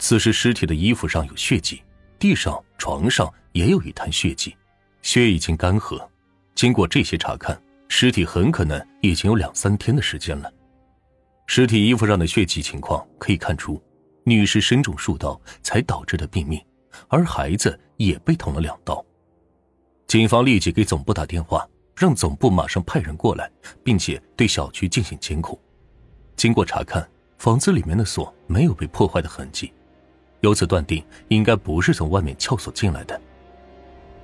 此时尸体的衣服上有血迹，地上、床上也有一滩血迹，血已经干涸。经过这些查看，尸体很可能已经有两三天的时间了。尸体衣服上的血迹情况可以看出，女尸身中数刀才导致的毙命，而孩子也被捅了两刀。警方立即给总部打电话，让总部马上派人过来，并且对小区进行监控。经过查看，房子里面的锁没有被破坏的痕迹，由此断定应该不是从外面撬锁进来的。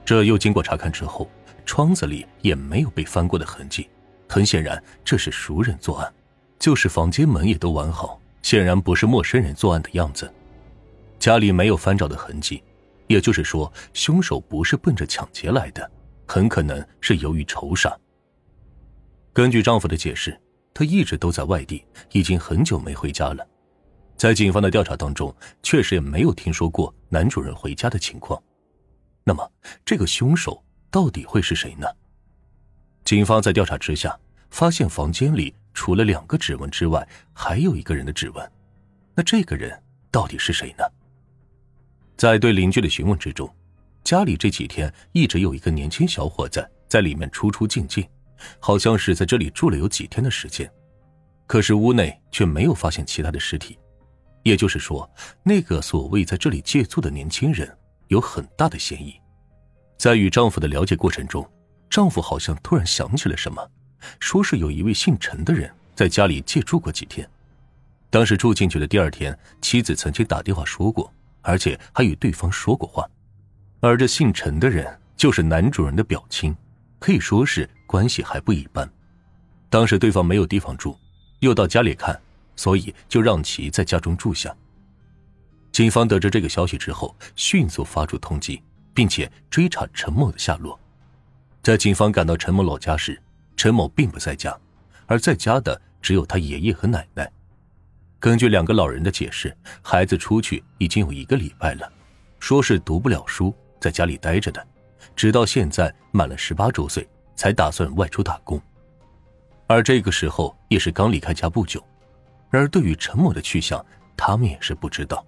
这又经过查看之后，窗子里也没有被翻过的痕迹，很显然这是熟人作案。就是房间门也都完好，显然不是陌生人作案的样子。家里没有翻找的痕迹，也就是说，凶手不是奔着抢劫来的，很可能是由于仇杀。根据丈夫的解释。他一直都在外地，已经很久没回家了。在警方的调查当中，确实也没有听说过男主人回家的情况。那么，这个凶手到底会是谁呢？警方在调查之下，发现房间里除了两个指纹之外，还有一个人的指纹。那这个人到底是谁呢？在对邻居的询问之中，家里这几天一直有一个年轻小伙子在里面出出进进。好像是在这里住了有几天的时间，可是屋内却没有发现其他的尸体，也就是说，那个所谓在这里借宿的年轻人有很大的嫌疑。在与丈夫的了解过程中，丈夫好像突然想起了什么，说是有一位姓陈的人在家里借住过几天。当时住进去的第二天，妻子曾经打电话说过，而且还与对方说过话，而这姓陈的人就是男主人的表亲。可以说是关系还不一般。当时对方没有地方住，又到家里看，所以就让其在家中住下。警方得知这个消息之后，迅速发出通缉，并且追查陈某的下落。在警方赶到陈某老家时，陈某并不在家，而在家的只有他爷爷和奶奶。根据两个老人的解释，孩子出去已经有一个礼拜了，说是读不了书，在家里待着的。直到现在满了十八周岁，才打算外出打工，而这个时候也是刚离开家不久。然而，对于陈某的去向，他们也是不知道。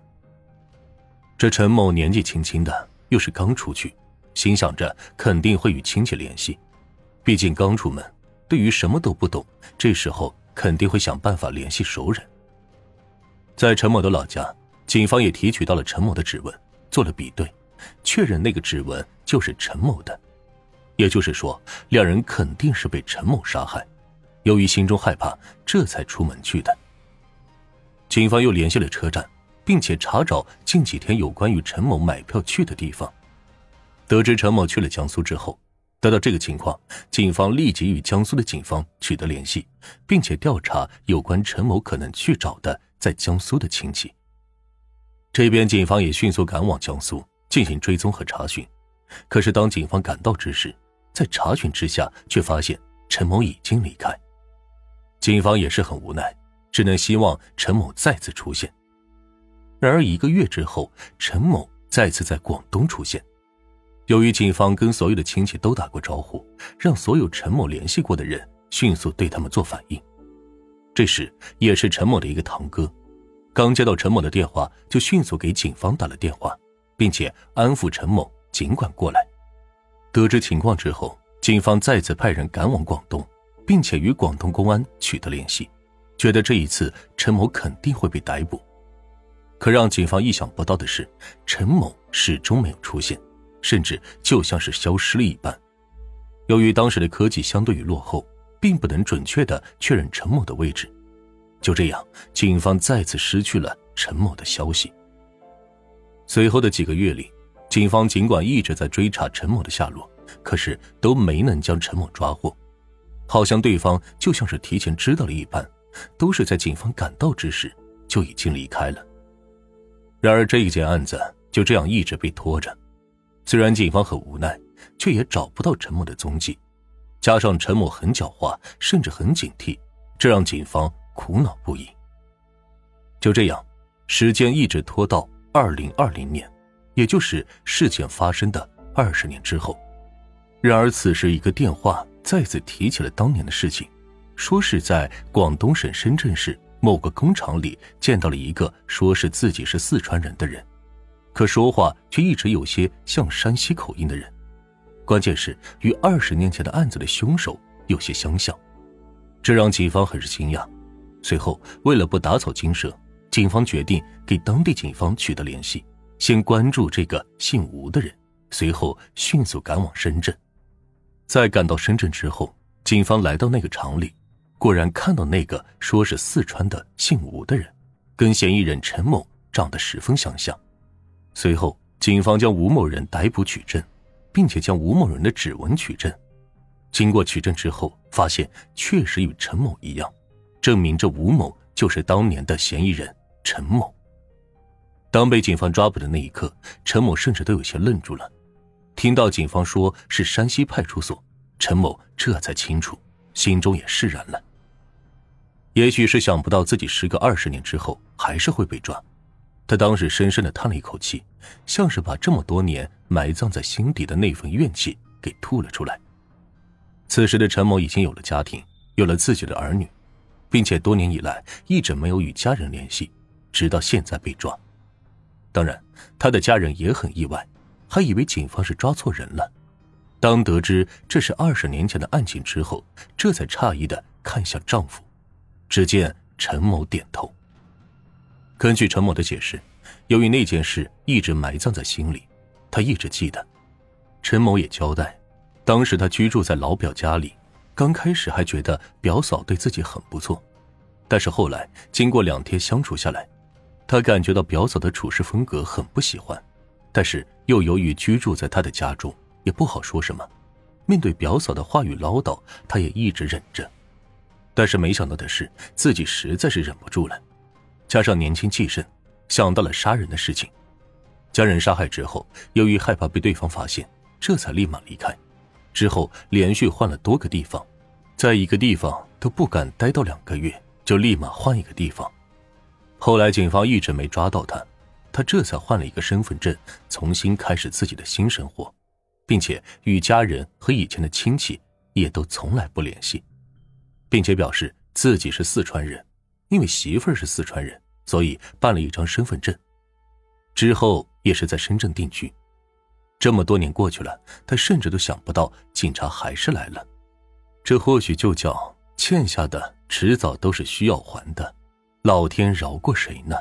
这陈某年纪轻轻的，又是刚出去，心想着肯定会与亲戚联系，毕竟刚出门，对于什么都不懂，这时候肯定会想办法联系熟人。在陈某的老家，警方也提取到了陈某的指纹，做了比对。确认那个指纹就是陈某的，也就是说，两人肯定是被陈某杀害。由于心中害怕，这才出门去的。警方又联系了车站，并且查找近几天有关于陈某买票去的地方。得知陈某去了江苏之后，得到这个情况，警方立即与江苏的警方取得联系，并且调查有关陈某可能去找的在江苏的亲戚。这边警方也迅速赶往江苏。进行追踪和查询，可是当警方赶到之时，在查询之下却发现陈某已经离开。警方也是很无奈，只能希望陈某再次出现。然而一个月之后，陈某再次在广东出现。由于警方跟所有的亲戚都打过招呼，让所有陈某联系过的人迅速对他们做反应。这时，也是陈某的一个堂哥，刚接到陈某的电话，就迅速给警方打了电话。并且安抚陈某，尽管过来。得知情况之后，警方再次派人赶往广东，并且与广东公安取得联系，觉得这一次陈某肯定会被逮捕。可让警方意想不到的是，陈某始终没有出现，甚至就像是消失了一般。由于当时的科技相对于落后，并不能准确的确认陈某的位置，就这样，警方再次失去了陈某的消息。随后的几个月里，警方尽管一直在追查陈某的下落，可是都没能将陈某抓获，好像对方就像是提前知道了一般，都是在警方赶到之时就已经离开了。然而这一件案子就这样一直被拖着，虽然警方很无奈，却也找不到陈某的踪迹，加上陈某很狡猾，甚至很警惕，这让警方苦恼不已。就这样，时间一直拖到。二零二零年，也就是事件发生的二十年之后，然而此时一个电话再次提起了当年的事情，说是在广东省深圳市某个工厂里见到了一个说是自己是四川人的人，可说话却一直有些像山西口音的人。关键是与二十年前的案子的凶手有些相像，这让警方很是惊讶。随后，为了不打草惊蛇，警方决定给当地警方取得联系，先关注这个姓吴的人，随后迅速赶往深圳。在赶到深圳之后，警方来到那个厂里。果然看到那个说是四川的姓吴的人，跟嫌疑人陈某长得十分相像。随后，警方将吴某人逮捕取证，并且将吴某人的指纹取证。经过取证之后，发现确实与陈某一样，证明这吴某就是当年的嫌疑人陈某。当被警方抓捕的那一刻，陈某甚至都有些愣住了。听到警方说是山西派出所，陈某这才清楚，心中也释然了。也许是想不到自己时隔二十年之后还是会被抓，他当时深深的叹了一口气，像是把这么多年埋葬在心底的那份怨气给吐了出来。此时的陈某已经有了家庭，有了自己的儿女，并且多年以来一直没有与家人联系，直到现在被抓。当然，他的家人也很意外，还以为警方是抓错人了。当得知这是二十年前的案情之后，这才诧异的看向丈夫。只见陈某点头。根据陈某的解释，由于那件事一直埋葬在心里，他一直记得。陈某也交代，当时他居住在老表家里，刚开始还觉得表嫂对自己很不错，但是后来经过两天相处下来，他感觉到表嫂的处事风格很不喜欢，但是又由于居住在他的家中，也不好说什么。面对表嫂的话语唠叨，他也一直忍着。但是没想到的是，自己实在是忍不住了，加上年轻气盛，想到了杀人的事情。将人杀害之后，由于害怕被对方发现，这才立马离开。之后连续换了多个地方，在一个地方都不敢待到两个月，就立马换一个地方。后来警方一直没抓到他，他这才换了一个身份证，重新开始自己的新生活，并且与家人和以前的亲戚也都从来不联系。并且表示自己是四川人，因为媳妇儿是四川人，所以办了一张身份证。之后也是在深圳定居。这么多年过去了，他甚至都想不到警察还是来了。这或许就叫欠下的迟早都是需要还的，老天饶过谁呢？